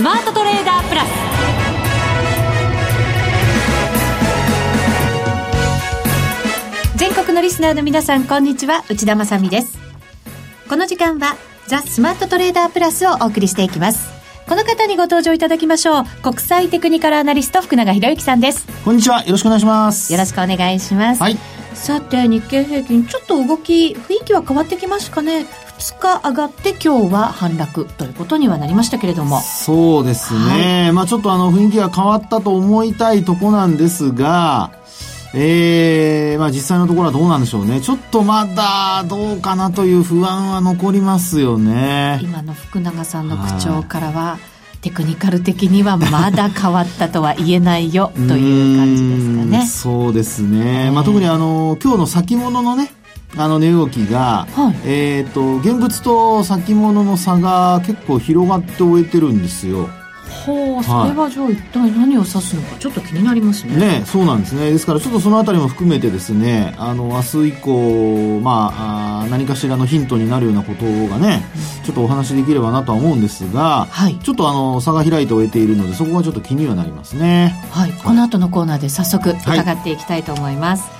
スマートトレーダープラス。全国のリスナーの皆さんこんにちは。内田まさです。この時間はザ・スマートトレーダープラスをお送りしていきます。この方にご登場いただきましょう。国際テクニカルアナリスト福永博之さんです。こんにちは。よろしくお願いします。よろしくお願いします。はい。さて日経平均ちょっと動き雰囲気は変わってきましたかね2日上がって今日は反落ということにはなりましたけれどもそうですね、はい、まあちょっとあの雰囲気が変わったと思いたいとこなんですがええー、まあ実際のところはどうなんでしょうね。ちょっとまだどうかなという不安は残りますよね。今の福永さんの口調からは、テクニカル的にはまだ変わったとは言えないよという感じですかね。そうですね。まあ特にあの、今日の先物のね、あの値動きが、はい、えっ、ー、と、現物と先物の差が結構広がって終えてるんですよ。ほう、それはじゃあ一体何を指すのかちょっと気になりますね。ね、そうなんですね。ですからちょっとそのあたりも含めてですね、あの、明日以降、まあ、あ何かしらのヒントになるようなことがね、うん、ちょっとお話できればなとは思うんですが、はい、ちょっとあの、差が開いて終えているので、そこがちょっと気にはなりますね。はい。この後のコーナーで早速伺っていきたいと思います。はい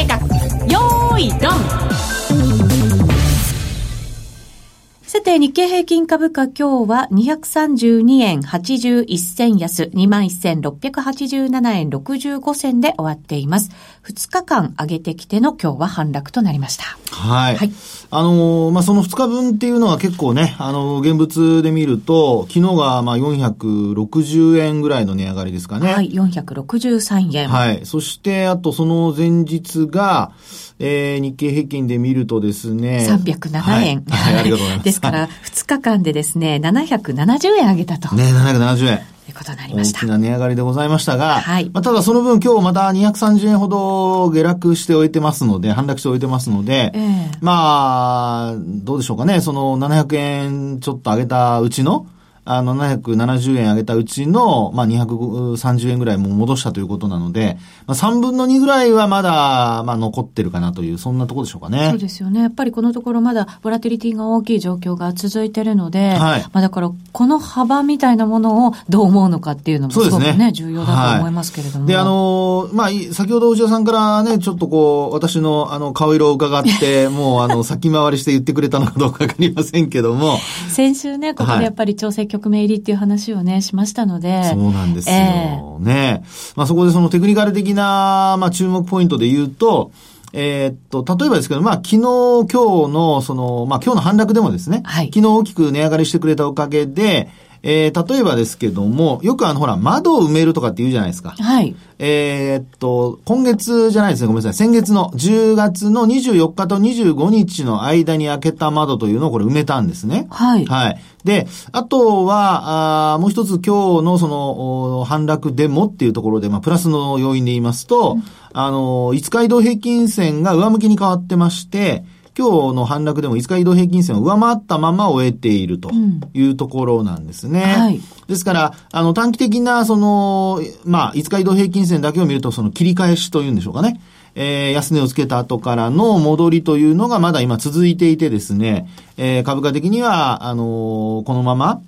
て、日経平均株価今日は232円81銭安、21,687円65銭で終わっています。2日間上げてきての今日は反落となりました。はい。はい、あのー、まあ、その2日分っていうのは結構ね、あのー、現物で見ると、昨日がまあ460円ぐらいの値上がりですかね。はい、463円。はい。そして、あとその前日が、えー、日経平均で見るとですね。307円。はい、はい、ありがとうございます。ですから、2日間でですね、770円上げたと。ね、770円。ということになりました。大きな値上がりでございましたが、はい。まあ、ただその分今日また230円ほど下落しておいてますので、反落しておいてますので、えー、まあ、どうでしょうかね、その700円ちょっと上げたうちの、あの、770円上げたうちの、まあ、230円ぐらいも戻したということなので、まあ、3分の2ぐらいはまだ、まあ、残ってるかなという、そんなところでしょうかね。そうですよね。やっぱりこのところまだ、ボラティリティが大きい状況が続いてるので、はい。まあ、だから、この幅みたいなものをどう思うのかっていうのもすごくね、ね重要だと思いますけれども。で、あのまあ、先ほど内田さんからね、ちょっとこう、私の、あの、顔色を伺って、もう、あの、先回りして言ってくれたのかどうかわかりませんけども。先週ね、ここでやっぱり調整局面入りっていう話をね、しましたので。そうなんですよ。えー、ね。まあそこでそのテクニカル的な、まあ注目ポイントで言うと、えー、っと、例えばですけど、まあ、昨日、今日の、その、まあ、今日の反落でもですね、はい、昨日大きく値上がりしてくれたおかげで、えー、例えばですけども、よくあの、ほら、窓を埋めるとかって言うじゃないですか。はい。えー、っと、今月じゃないですね、ごめんなさい。先月の10月の24日と25日の間に開けた窓というのをこれ埋めたんですね。はい。はい。で、あとは、あもう一つ今日のその、反落でもっていうところで、まあ、プラスの要因で言いますと、うん、あの、5日移動平均線が上向きに変わってまして、今日の反落でも5日移動平均線を上回ったまま終えているというところなんですね。うんはい、ですから、あの短期的なその、まあ、5日移動平均線だけを見るとその切り返しというんでしょうかね。えー、安値をつけた後からの戻りというのがまだ今続いていてですね、えー、株価的には、あのー、このまま、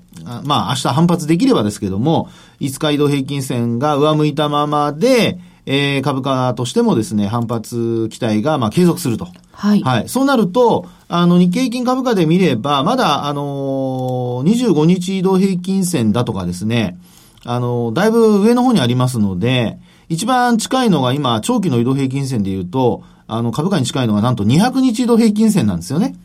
まあ明日反発できればですけども、5日移動平均線が上向いたままで、えー、株価としてもですね、反発期待が、まあ、継続すると。はい。はい。そうなると、あの、日経平均株価で見れば、まだ、あのー、25日移動平均線だとかですね、あのー、だいぶ上の方にありますので、一番近いのが今、長期の移動平均線で言うと、あの、株価に近いのがなんと200日移動平均線なんですよね。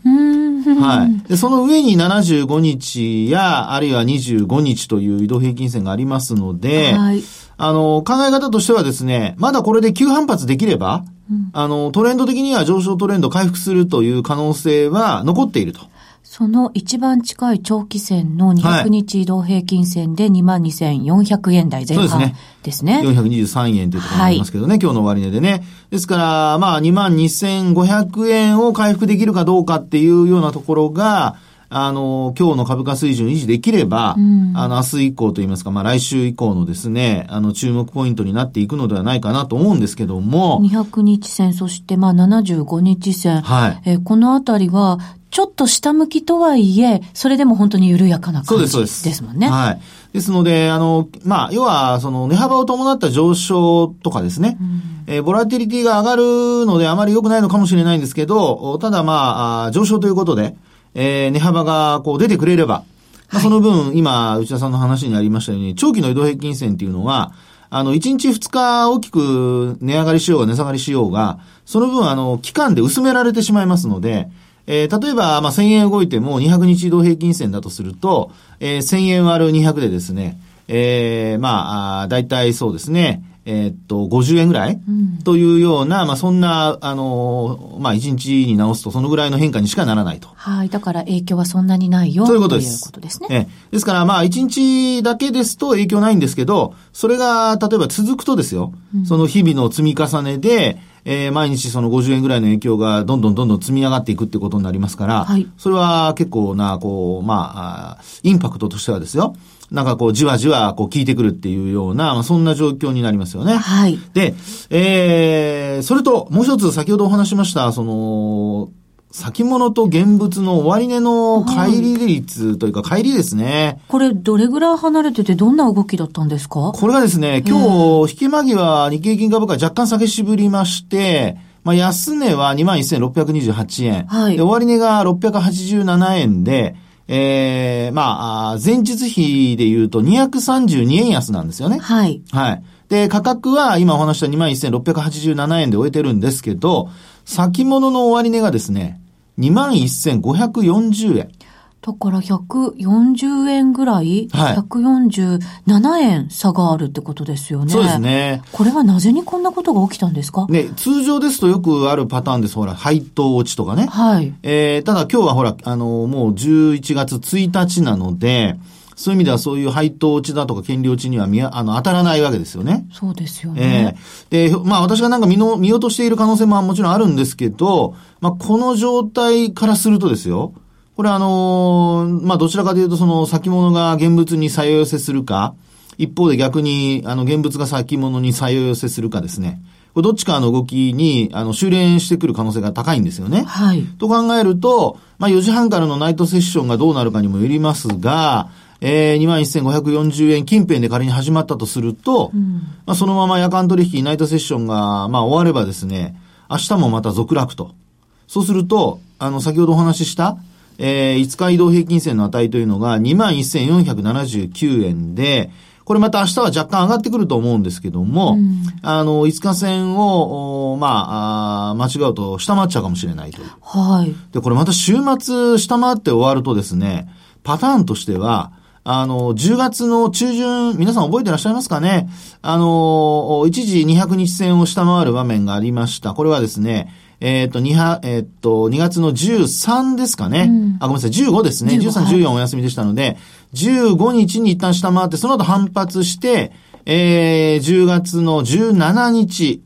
はい。で、その上に75日や、あるいは25日という移動平均線がありますので、はい。あの、考え方としてはですね、まだこれで急反発できれば、うん、あの、トレンド的には上昇トレンド回復するという可能性は残っていると。その一番近い長期線の200日移動平均線で22,400円台前半ですね。そうですね。423円というところになりますけどね、はい、今日の終値でね。ですから、まあ22,500円を回復できるかどうかっていうようなところが、あの、今日の株価水準維持できれば、うん、あの、明日以降といいますか、まあ来週以降のですね、あの、注目ポイントになっていくのではないかなと思うんですけども。200日線、そしてまあ75日線。はい。えー、このあたりは、ちょっと下向きとはいえ、それでも本当に緩やかな感じですもんね。はい。ですので、あの、まあ、要は、その、値幅を伴った上昇とかですね、うん、えー、ボラティリティが上がるのであまり良くないのかもしれないんですけど、ただまあ、上昇ということで、えー、値幅がこう出てくれれば、まあ、その分、今、内田さんの話にありましたように、長期の移動平均線っていうのは、あの、1日2日大きく値上がりしようが値下がりしようが、その分、あの、期間で薄められてしまいますので、えー、例えば、まあ、1000円動いても200日移動平均線だとすると、えー、1000円割る200でですね、えー、まあ、だいたいそうですね、えー、っと、50円ぐらい、うん、というような、まあ、そんな、あの、まあ、1日に直すとそのぐらいの変化にしかならないと。はい。だから影響はそんなにないよということです。ということですね。えですから、まあ、1日だけですと影響ないんですけど、それが、例えば続くとですよ、うん、その日々の積み重ねで、えー、毎日その50円ぐらいの影響がどんどんどんどん積み上がっていくってことになりますから、はい、それは結構な、こう、まあ、インパクトとしてはですよ、なんかこう、じわじわ、こう、効いてくるっていうような、まあ、そんな状況になりますよね。はい。で、えー、それと、もう一つ、先ほどお話しました、その、先物と現物の終値の乖離率というか、乖離ですね。これ、どれぐらい離れてて、どんな動きだったんですか？これがですね、今日、引き間際、日経金株価若干下げしぶりまして、まあ、安値は21,628円。はい。で、終値が687円で、ええー、まあ、前日比で言うと232円安なんですよね。はい。はい。で、価格は今お話した21,687円で終えてるんですけど、先物の終値がですね、21,540円。だから140円ぐらい、はい、147円差があるってことですよね。そうですね。これはなぜにこんなことが起きたんですか？ね、通常ですとよくあるパターンです。ほら、配当落ちとかね。はい。えー、ただ今日はほら、あの、もう11月1日なので、そういう意味ではそういう配当落ちだとか権利落ちには見あの当たらないわけですよね。そうですよね。えー、で、まあ私がなんか見の見落としている可能性ももちろんあるんですけど、まあこの状態からするとですよ、これあのー、まあ、どちらかというとその先物が現物に採用寄せするか、一方で逆に、あの、現物が先物に採用寄せするかですね。これどっちかの動きに、あの、修練してくる可能性が高いんですよね。はい。と考えると、まあ、4時半からのナイトセッションがどうなるかにもよりますが、えー、21,540円近辺で仮に始まったとすると、うん、まあ、そのまま夜間取引、ナイトセッションが、まあ、終わればですね、明日もまた続落と。そうすると、あの、先ほどお話しした、えー、5日移動平均線の値というのが21,479円で、これまた明日は若干上がってくると思うんですけども、うん、あの、5日線を、まあ間違うと下回っちゃうかもしれないと。はい。で、これまた週末下回って終わるとですね、パターンとしては、あの、10月の中旬、皆さん覚えてらっしゃいますかね？あの、一時200日線を下回る場面がありました。これはですね、えっ、ー、と、2は、えっ、ー、と、2月の13ですかね？うん、あ、ごめんなさい、15ですね。13、14お休みでしたので、15日に一旦下回って、その後反発して、えー、10月の17日、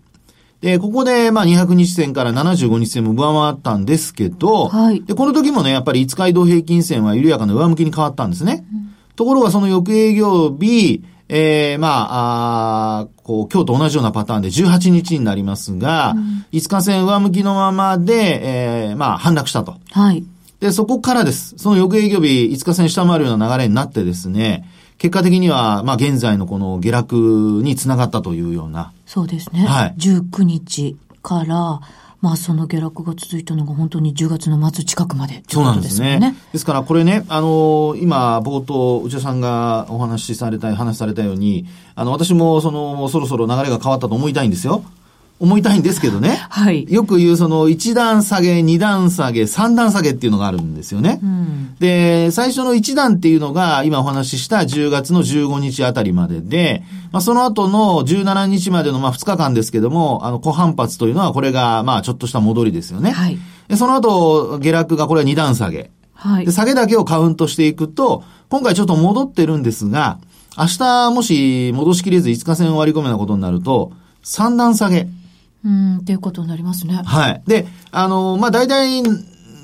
で、ここで、まあ、200日線から75日線も上回ったんですけど、はい、で、この時もね、やっぱり5日移動平均線は緩やかな上向きに変わったんですね。うん、ところが、その翌営業日、ええー、まあ、あこう、今日と同じようなパターンで18日になりますが、うん、5日線上向きのままで、ええー、まあ、反落したと。はい。で、そこからです。その翌営業日、5日線下回るような流れになってですね、結果的には、まあ、現在のこの下落につながったというような。そうですね。はい。19日から、まあその下落が続いたのが本当に10月の末近くまで、ね、そうなんですね。ですからこれね、あの、今冒頭内田さんがお話しされた、話されたように、あの私もその、そろそろ流れが変わったと思いたいんですよ。思いたいんですけどね。はい。よく言うその1段下げ、2段下げ、3段下げっていうのがあるんですよね。うん、で、最初の1段っていうのが今お話しした10月の15日あたりまでで、まあその後の17日までのまあ2日間ですけども、あの小反発というのはこれがまあちょっとした戻りですよね。はい。で、その後下落がこれは2段下げ。はいで、下げだけをカウントしていくと、今回ちょっと戻ってるんですが、明日もし戻しきれず5日線を割り込むようなことになると、三段下げ。うん、っていうことになりますね。はい。で、あの、まあ、大体、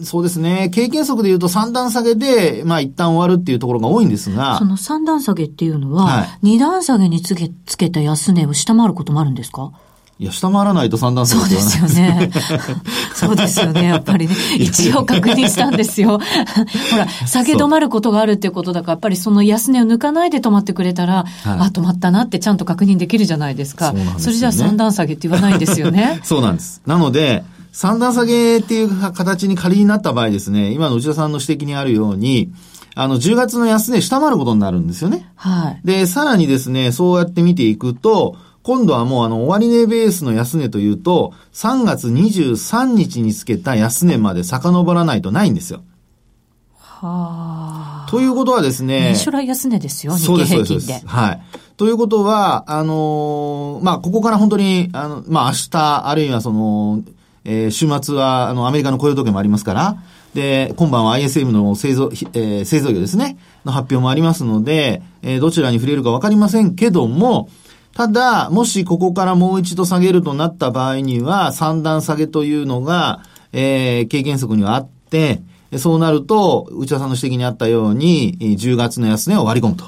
そうですね、経験則で言うと三段下げで、まあ、一旦終わるっていうところが多いんですがそ、の三段下げっていうのは、はい二段下げにつけ、つけた安値を下回ることもあるんですか？いや、下回らないと三段下げそうですよね。そうですよね。やっぱりね。一応確認したんですよ。ほら、下げ止まることがあるっていうことだから、やっぱりその安値を抜かないで止まってくれたら、あ、止まったなってちゃんと確認できるじゃないですか。そねれじゃあ三段下げって言わないんですよね。そうなんです。なので、三段下げっていう形に仮になった場合ですね、今の内田さんの指摘にあるように、あの、10月の安値下回ることになるんですよね。はい。で、さらにですね、そうやって見ていくと、今度はもうあの、終値ベースの安値というと、3月23日につけた安値まで遡らないとないんですよ。はあ。ということはですね、初来安値ですよ、日経そうです、そうです。はい。ということは、あのーまあ、ここから本当に、あの、まあ、明日、あるいはその、えー週末は、あの、アメリカの雇用統計もありますから、で、今晩は ISM の製造、ひえー製造業ですね、の発表もありますので、えーどちらに触れるかわかりませんけども、ただ、もしここからもう一度下げるとなった場合には、三段下げというのが、えー経験則にはあって、そうなると、内田さんの指摘にあったように、えー10月の安値を割り込むと。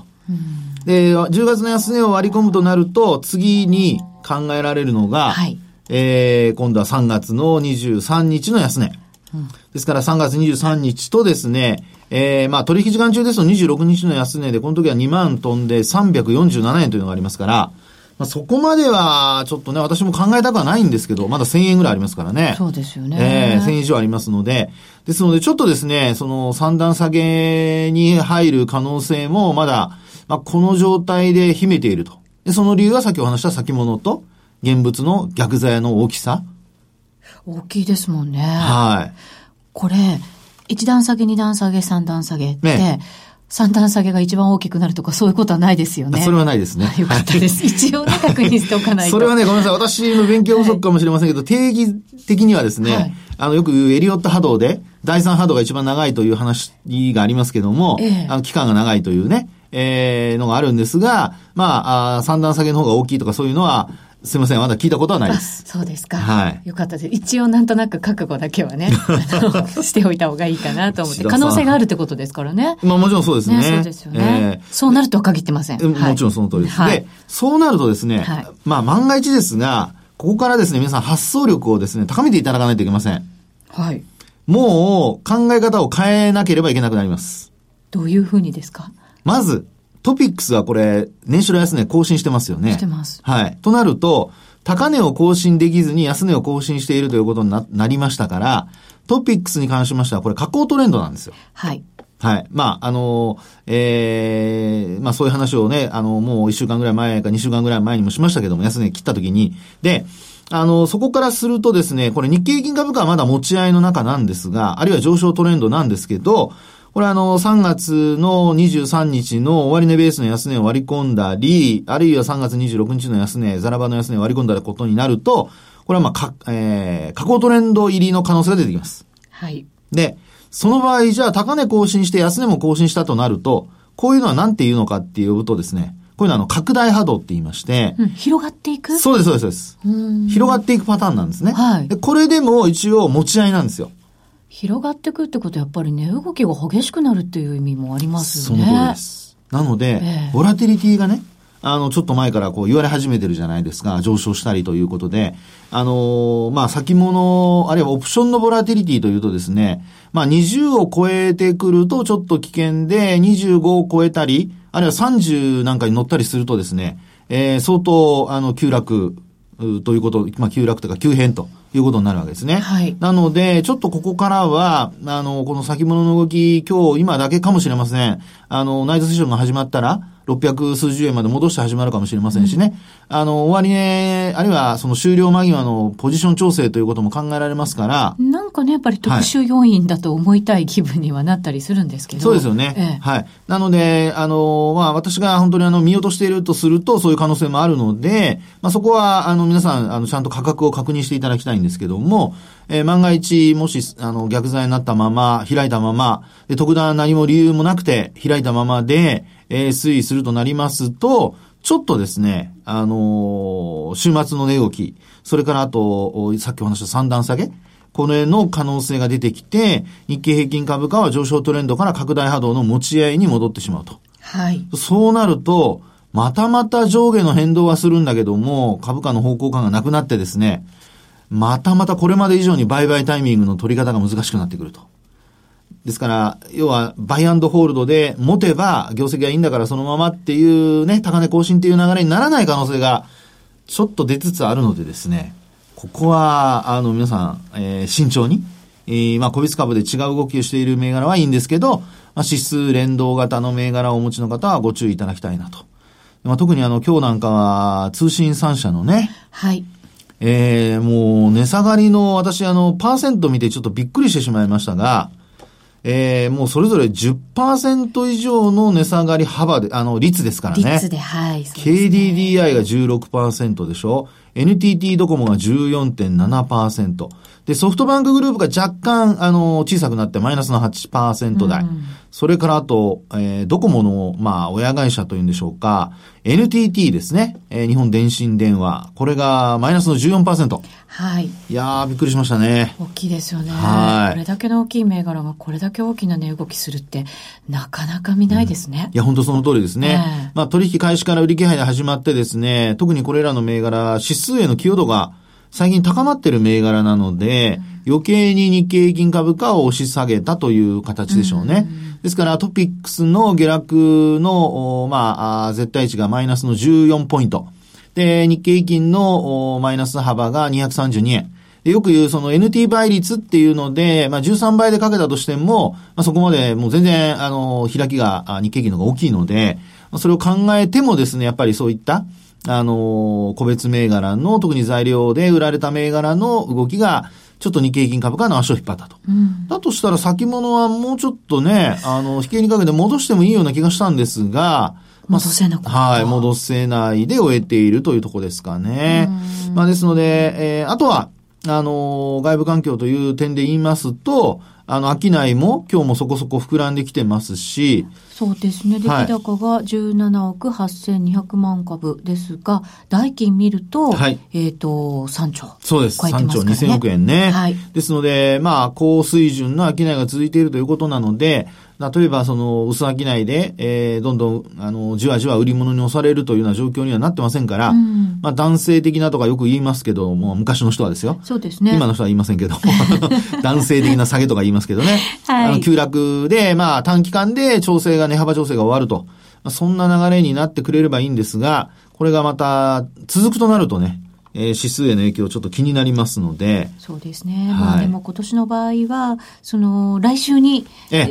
で、10月の安値を割り込むとなると、次に考えられるのが、はいえー今度は3月の23日の安値。ですから3月23日とですね、えーまあ取引時間中ですと26日の安値で、この時は2万飛んで347円というのがありますから、まあ、そこまではちょっとね、私も考えたくはないんですけど、まだ1000円ぐらいありますからね。そうですよね。ええ1000以上ありますので、ですので、ちょっとですね、その三段下げに入る可能性もまだ、まあ、この状態で秘めていると。で、その理由はさっきお話した先物と現物の逆材の大きさ。大きいですもんね。はい。これ、一段下げ、二段下げ、三段下げって、ね三段下げが一番大きくなるとかそういうことはないですよね。それはないですね。よかったです。一応ね、確認しておかないと。それはね、ごめんなさい。私の勉強不足かもしれませんけど、定義的にはですね、はいあの、よく言うエリオット波動で、第三波動が一番長いという話がありますけども、ええあの、期間が長いというね、えー、のがあるんですが、まあ、あー三段下げの方が大きいとかそういうのは、すいません、まだ聞いたことはないです。そうですか。はいよかったです。一応なんとなく覚悟だけはね、しておいた方がいいかなと思って。可能性があるってことですからね。まあもちろんそうですね。ね、そうですよね、えそうなるとは限ってません。もちろんその通りです。はいで、そうなるとですね、はいまあ万が一ですが、ここからですね、皆さん発想力をですね、高めていただかないといけません。はい。もう考え方を変えなければいけなくなります。どういうふうにですか？まず、トピックスはこれ、年初来安値更新してますよね。してますはい。となると、高値を更新できずに安値を更新しているということにななりましたから、トピックスに関しましては、これ下降トレンドなんですよ。はい。はい。まあ、あの、ええまあそういう話をね、あの、もう一週間ぐらい前か二週間ぐらい前にもしましたけども、安値切った時に。で、あの、そこからするとですね、これ日経平均株価はまだ持ち合いの中なんですが、あるいは上昇トレンドなんですけど、これあの、3月の23日の終値ベースの安値を割り込んだり、あるいは3月26日の安値、ザラバの安値を割り込んだことになると、これはまあ、か、えー、下降トレンド入りの可能性が出てきます。はい。で、その場合、じゃあ高値更新して安値も更新したとなると、こういうのは何て言うのかっていうとですね、こういうのはあの、拡大波動って言いまして、うん、広がっていく？そうです、そうです、そうです。うん広がっていくパターンなんですね。はいでこれでも一応持ち合いなんですよ。広がっていくってことはやっぱり値動きが激しくなるっていう意味もありますそよね。の通りです。なので、ええボラティリティがね、あの、ちょっと前からこう言われ始めてるじゃないですか。上昇したりということで。あのーまあ、先物、あるいはオプションのボラティリティというとですね、まあ、20を超えてくるとちょっと危険で、25を超えたり、あるいは30なんかに乗ったりするとですね、えー相当、あの、急落、うということ、まあ、急落というか急変ということになるわけですね。はいなので、ちょっとここからは、あの、この先物の動き、今日、今だけかもしれません。あの、ナイトセッションが始まったら、600数十円まで戻して始まるかもしれませんしね。あの、終値、あるいはその終了間際のポジション調整ということも考えられますから、なんかね、やっぱり特殊要因だと思いたい気分にはなったりするんですけど。そうですよね。ええはい。なので、あの、まあ、私が本当にあの、見落としているとすると、そういう可能性もあるので、まあ、そこは、あの、皆さん、あの、ちゃんと価格を確認していただきたいんんですけども、えー、万が一、もし、あの、逆剤になったまま、開いたまま、で、特段何も理由もなくて、開いたままで、えー、推移するとなりますと、ちょっとですね、あのー、週末の値動き、それからあと、さっきお話した三段下げ、これの可能性が出てきて、日経平均株価は上昇トレンドから拡大波動の持ち合いに戻ってしまうと。はい。そうなると、またまた上下の変動はするんだけども、株価の方向感がなくなってですね、またまたこれまで以上に売買タイミングの取り方が難しくなってくると。ですから、要は、バイアンドホールドで持てば、業績がいいんだからそのままっていうね、高値更新っていう流れにならない可能性が、ちょっと出つつあるのでですね、ここは、あの、皆さん、えー、慎重に、えー、まあ、個別株で違う動きをしている銘柄はいいんですけど、まあ、指数連動型の銘柄をお持ちの方はご注意いただきたいなと。まあ、特にあの、今日なんかは、通信3社のね、はい。えー、もう値下がりの、私あの、パーセント見てちょっとびっくりしてしまいましたが、えー、もうそれぞれ10%以上の値下がり幅で、あの、率ですからね。率で、はい。ね、KDDI が16%でしょ ?NTT ドコモが14.7%。で、ソフトバンクグループが若干、あの、小さくなってマイナスの8%台。うん、それからあと、えー、ドコモの、まあ、親会社というんでしょうか、NTT ですね。えー、日本電信電話。これがマイナスの14%。はい。いやー、びっくりしましたね。大きいですよね。はい。これだけの大きい銘柄がこれだけ大きな値動きするって、なかなか見ないですね。うん、いや、本当その通りですね。えー、まあ、取引開始から売り気配で始まってですね、特にこれらの銘柄、指数への寄与度が最近高まってる銘柄なので、うん、余計に日経平均株価を押し下げたという形でしょうね。うんですから、トピックスの下落の、まあ、絶対値がマイナスの14ポイント。で、日経平均のマイナス幅が232円。でよく言うその NT 倍率っていうので、まあ13倍でかけたとしても、まあそこまでもう全然、あの、開きが日経平均の方が大きいので、それを考えてもですね、やっぱりそういった、あの、個別銘柄の、特に材料で売られた銘柄の動きが、ちょっと日経平均株価の足を引っ張ったと。うん、だとしたら先物はもうちょっとね、あの、引けにかけて戻してもいいような気がしたんですが、まあ、戻せなくはい、戻せないで終えているというところですかね。まあ、ですので、えー、あとは、あの、外部環境という点で言いますと、あの、商いも今日もそこそこ膨らんできてますし。そうですね。出来高が17億8200万株ですが、代金見ると、はい、えっ、ー、と、3兆、そうです。3兆2000億円ね。はい。ですので、まあ、高水準の商いが続いているということなので、例えば、その、薄商いで、えー、どんどん、あの、じわじわ売り物に押されるというような状況にはなってませんから、うん、まあ、男性的なとかよく言いますけども、昔の人はですよ。そうですね。今の人は言いませんけど、男性的な下げとか言いますけどね。はい。あの、急落で、まあ、短期間で調整が、値幅調整が終わると。まあ、そんな流れになってくれればいいんですが、これがまた、続くとなるとね、えー、指数への影響ちょっと気になりますので。そうですね。はい、まあでも今年の場合は、その来週に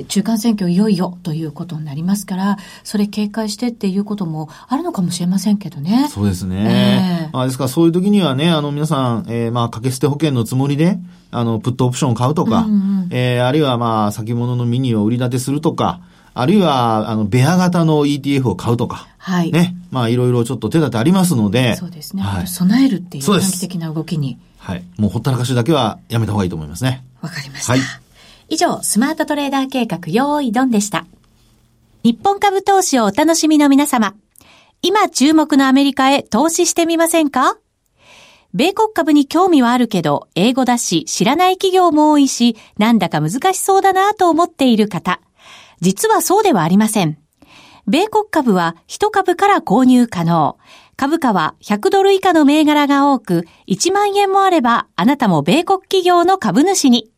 中間選挙いよいよということになりますから、それ警戒してっていうこともあるのかもしれませんけどね。そうですね。えー、まあですからそういう時にはね、あの皆さん、えー、まあ掛け捨て保険のつもりで、あの、プットオプションを買うとか、うんうん、えー、あるいはまあ先物のミニを売り立てするとか、あるいは、あの、ベア型の ETF を買うとか。はい。ね。まあ、いろいろちょっと手立てありますので。そうですね。はい、備えるっていう短期的な動きに。はい。もうほったらかしだけはやめた方がいいと思いますね。わかりました。はい。以上、スマートトレーダー計画、用意ドンでした。日本株投資をお楽しみの皆様。今注目のアメリカへ投資してみませんか？米国株に興味はあるけど、英語だし、知らない企業も多いし、なんだか難しそうだなと思っている方。実はそうではありません。米国株は1株から購入可能。株価は100ドル以下の銘柄が多く、1万円もあればあなたも米国企業の株主に。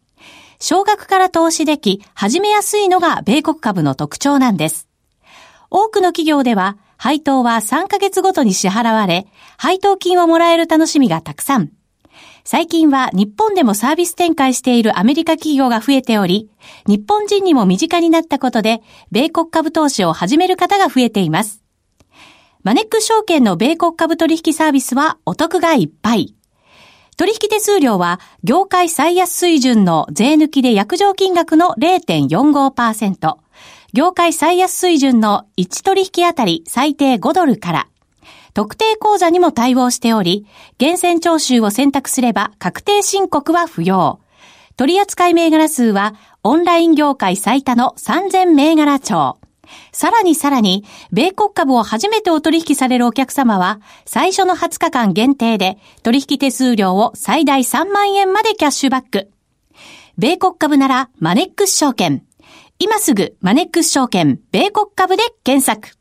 少額から投資でき、始めやすいのが米国株の特徴なんです。多くの企業では、配当は3ヶ月ごとに支払われ、配当金をもらえる楽しみがたくさん。最近は日本でもサービス展開しているアメリカ企業が増えており、日本人にも身近になったことで、米国株投資を始める方が増えています。マネック証券の米国株取引サービスはお得がいっぱい。取引手数料は業界最安水準の税抜きで約定金額の0.45%、業界最安水準の1取引あたり最低5ドルから、特定口座にも対応しており、厳選徴収を選択すれば確定申告は不要。取扱銘柄数はオンライン業界最多の3000銘柄帳。さらにさらに、米国株を初めてお取引されるお客様は、最初の20日間限定で、取引手数料を最大3万円までキャッシュバック。米国株なら、マネックス証券。今すぐ、マネックス証券、米国株で検索。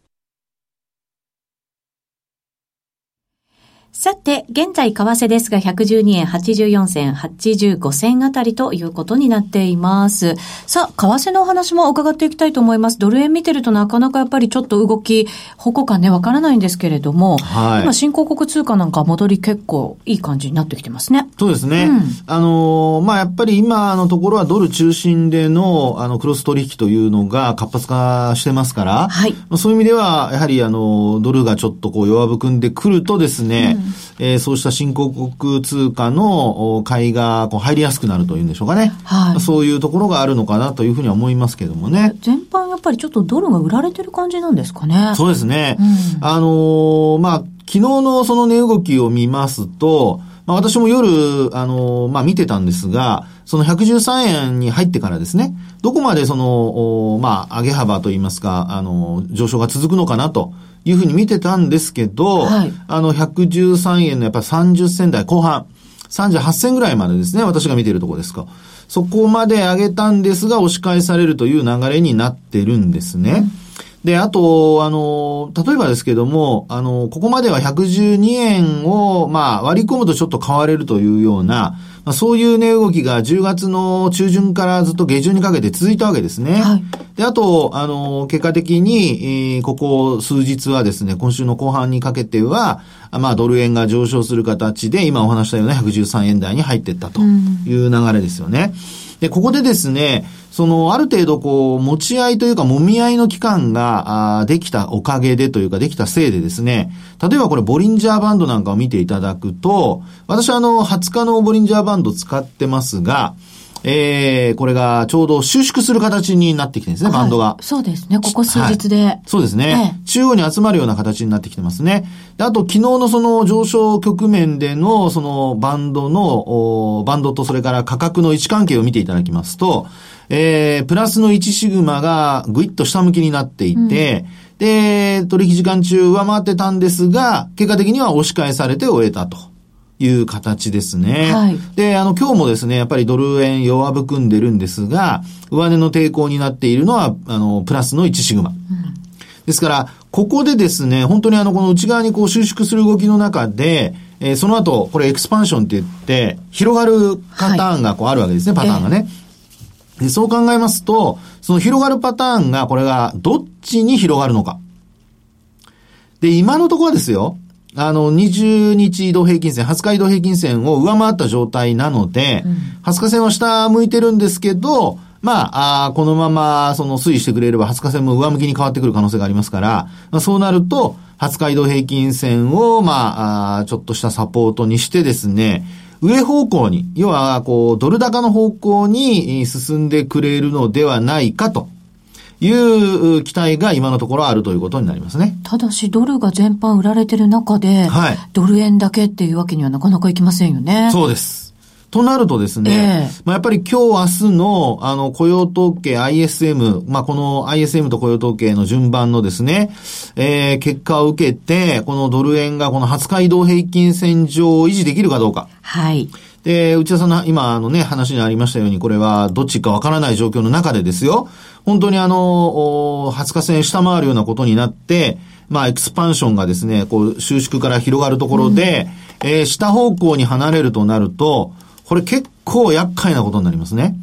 さて、現在為替ですが112円84銭85銭あたりということになっています。さあ、為替のお話も伺っていきたいと思います。ドル円見てるとなかなかやっぱりちょっと動き、方向感ね、わからないんですけれども、はい、今、新興国通貨なんか戻り結構いい感じになってきてますね。そうですね。うん、あのー、まあ、やっぱり今のところはドル中心での、あの、クロス取引というのが活発化してますから、はい。そういう意味では、やはりあの、ドルがちょっとこう弱含んでくるとですね、うんえー、そうした新興国通貨の買いがこう入りやすくなるというんでしょうかね。はい。そういうところがあるのかなというふうには思いますけどもね。全般やっぱりちょっとドルが売られてる感じなんですかね。そうですね。うん、あのー、まあ、昨日のその値動きを見ますと、まあ、私も夜、あのー、まあ、見てたんですが、その113円に入ってからですね、どこまでその、まあ、上げ幅といいますか、あのー、上昇が続くのかなと。いうふうに見てたんですけど、はい、あの、113円のやっぱり30銭台後半、38銭ぐらいまでですね、私が見ているところですか。そこまで上げたんですが、押し返されるという流れになってるんですね。うんで、あと、あの、例えばですけども、あの、ここまでは112円を、まあ、割り込むとちょっと買われるというような、まあ、そういう値動きが10月の中旬からずっと下旬にかけて続いたわけですね。はい、で、あと、あの、結果的に、えー、ここ数日はですね、今週の後半にかけては、まあ、ドル円が上昇する形で、今お話したような113円台に入っていったという流れですよね。で、ここでですね、その、ある程度こう、持ち合いというか、揉み合いの期間が、あできたおかげでというか、できたせいでですね、例えばこれ、ボリンジャーバンドなんかを見ていただくと、私はあの、20日のボリンジャーバンド使ってますが、えー、これがちょうど収縮する形になってきてるんですね、バンドが。そうですね、ここ数日で。はい、そうですね、ええ、中央に集まるような形になってきてますね。であと、昨日のその上昇局面での、そのバンドの、バンドとそれから価格の位置関係を見ていただきますと、えー、プラスの1シグマがぐいっと下向きになっていて、うん、で、取引時間中上回ってたんですが、結果的には押し返されて終えたと。いう形ですね。はい。で、あの、今日もですね、やっぱりドル円弱含んでるんですが、上値の抵抗になっているのは、あの、プラスの1シグマ。うん、ですから、ここでですね、本当にあの、この内側にこう収縮する動きの中で、えー、その後、これエクスパンションって言って、広がるパターンがこうあるわけですね、はい、パターンがね。で、そう考えますと、その広がるパターンが、これがどっちに広がるのか。で、今のところですよ。あの、20日移動平均線、20日移動平均線を上回った状態なので、うん、20日線は下向いてるんですけど、まあ、あこのまま、その推移してくれれば、20日線も上向きに変わってくる可能性がありますから、まあ、そうなると、20日移動平均線を、まあ、あちょっとしたサポートにしてですね、上方向に、要は、こう、ドル高の方向に進んでくれるのではないかと。いう期待が今のところあるということになりますね。ただし、ドルが全般売られてる中で、はい、ドル円だけっていうわけにはなかなかいきませんよね。そうです。となるとですね、えー、まあ、やっぱり今日明日のあの雇用統計 ISM、まあ、この ISM と雇用統計の順番のですね、えー、結果を受けて、このドル円がこの20日移動平均線上を維持できるかどうか。はい。で、内田さんの今、あのね、話にありましたように、これはどっちかわからない状況の中でですよ、本当にあの、20日線下回るようなことになって、まあ、エクスパンションがですね、こう、収縮から広がるところで、うん、えー、下方向に離れるとなると、これ結構厄介なことになりますね。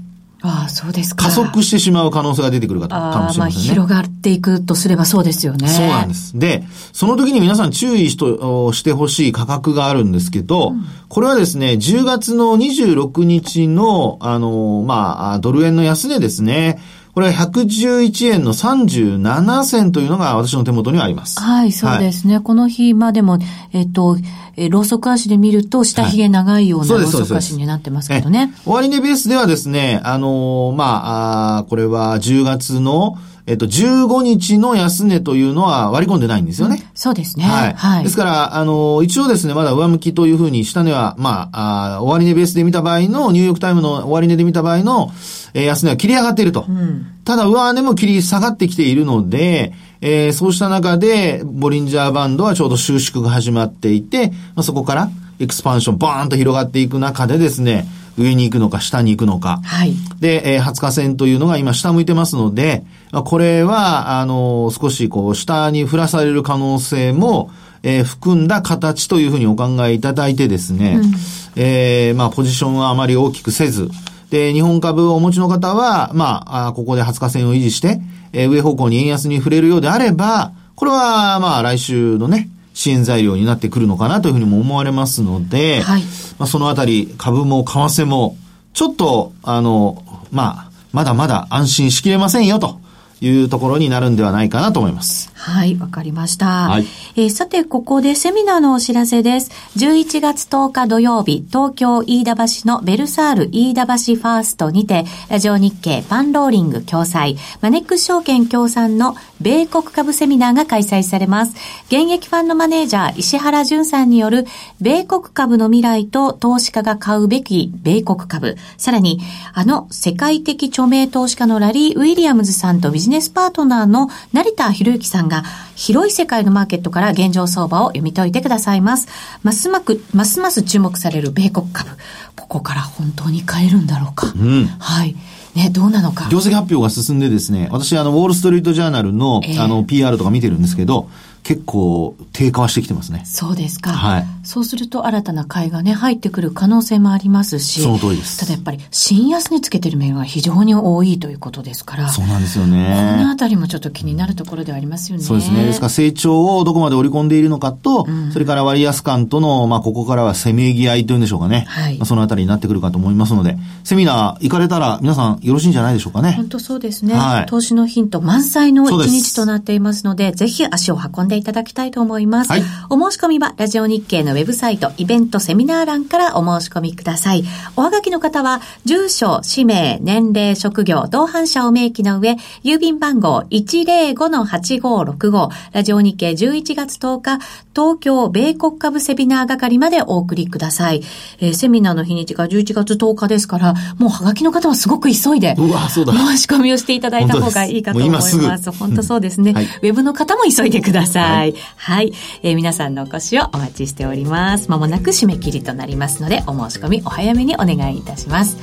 ああ、そうですか。加速してしまう可能性が出てくるかかもしれませんね。まあ、広がっていくとすればそうですよね。そうなんです。で、その時に皆さん注意しとしてほしい価格があるんですけど、うん、これはですね、10月の26日の、あの、まあ、ドル円の安値ですね。これは111円の37銭というのが私の手元にはあります。はい、そうですね。はい、この日までも、えっと、えローソク足で見ると、下髭長いようなローソク足になってますけどね。終値ベースではですね、あのー、まあ、あこれは10月の、えっと、15日の安値というのは割り込んでないんですよね。うん、そうですね。はい。はい、ですから、あの、一応ですね、まだ上向きというふうに下値は、まあ、あ終値ベースで見た場合の、ニューヨークタイムの終値で見た場合の、えー、安値は切り上がっていると。うん、ただ、上値も切り下がってきているので、えー、そうした中で、ボリンジャーバンドはちょうど収縮が始まっていて、まあ、そこから、エクスパンション、バーンと広がっていく中でですね、上に行くのか下に行くのか。はい。で、えー、20日線というのが今下向いてますので、これは、あの、少しこう、下に振らされる可能性も、えー、含んだ形というふうにお考えいただいてですね、うん、えー、まあ、ポジションはあまり大きくせず、で、日本株をお持ちの方は、まあ、ここで20日線を維持して、えー、上方向に円安に触れるようであれば、これは、まあ、来週のね、支援材料になってくるのかなというふうにも思われますので、はい、まあ、そのあたり、株も為替も、ちょっと、あの、まあ、まだまだ安心しきれませんよというところになるんではないかなと思います。はい、わかりました。はい、えー、さて、ここでセミナーのお知らせです。11月10日土曜日、東京飯田橋のベルサール飯田橋ファーストにて、ラジオ日経パンローリング共催、マネックス証券協賛の米国株セミナーが開催されます。現役ファンドマネージャー石原淳さんによる、米国株の未来と投資家が買うべき米国株、さらに、あの世界的著名投資家のラリー・ウィリアムズさんとビジネスパートナーの成田博之さんが広い世界のマーケットから現状相場を読み解いてくださいます。ますまく、ますます注目される米国株。ここから本当に買えるんだろうか。うん、はい。ね、どうなのか。業績発表が進んでですね、私、あの、ウォールストリートジャーナルの、えー、あの、PR とか見てるんですけど、結構低下はしてきてますね。そうですか。はい。そうすると新たな買いがね、入ってくる可能性もありますし。その通りです。ただやっぱり、新安につけてる面が非常に多いということですから。そうなんですよね。このあたりもちょっと気になるところではありますよね。そうですね。ですから成長をどこまで織り込んでいるのかと、うん、それから割安感との、まあ、ここからはせめぎ合いというんでしょうかね。はい。まあ、そのあたりになってくるかと思いますので、セミナー行かれたら皆さんよろしいんじゃないでしょうかね。本当そうですね。はい。投資のヒント満載の一日となっていますので、ぜひ足を運んでいただきたいと思います。はい、お申し込みは、ラジオ日経のウェブサイト、イベント、セミナー欄からお申し込みください。おはがきの方は、住所、氏名、年齢、職業、同伴者を明記の上、郵便番号105-8565、ラジオ日経11月10日、東京米国株セミナー係までお送りください。えー、セミナーの日にちが11月10日ですから、もうはがきの方はすごく急いで、うわ、そうだ。申し込みをしていただいた方がいいかと思います。ます本当そうですね、はい、ウェブの方も急いでください。はい、はい。えー、皆さんのお越しをお待ちしております。まもなく締め切りとなりますので、お申し込みお早めにお願いいたします。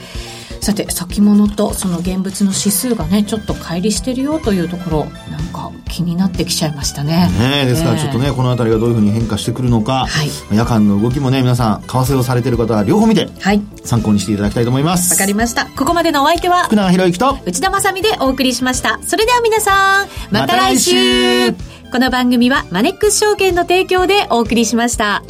さて先物とその現物の指数がねちょっと乖離してるよというところなんか気になってきちゃいましたね。ねですからちょっとね、この辺りがどういうふうに変化してくるのか、はい、夜間の動きもね皆さん為替をされてる方は両方見て、はい、参考にしていただきたいと思います。わかりました。ここまでのお相手は福永博之と内田まさでお送りしました。それでは皆さんまた来週。ま、この番組はマネックス証券の提供でお送りしました。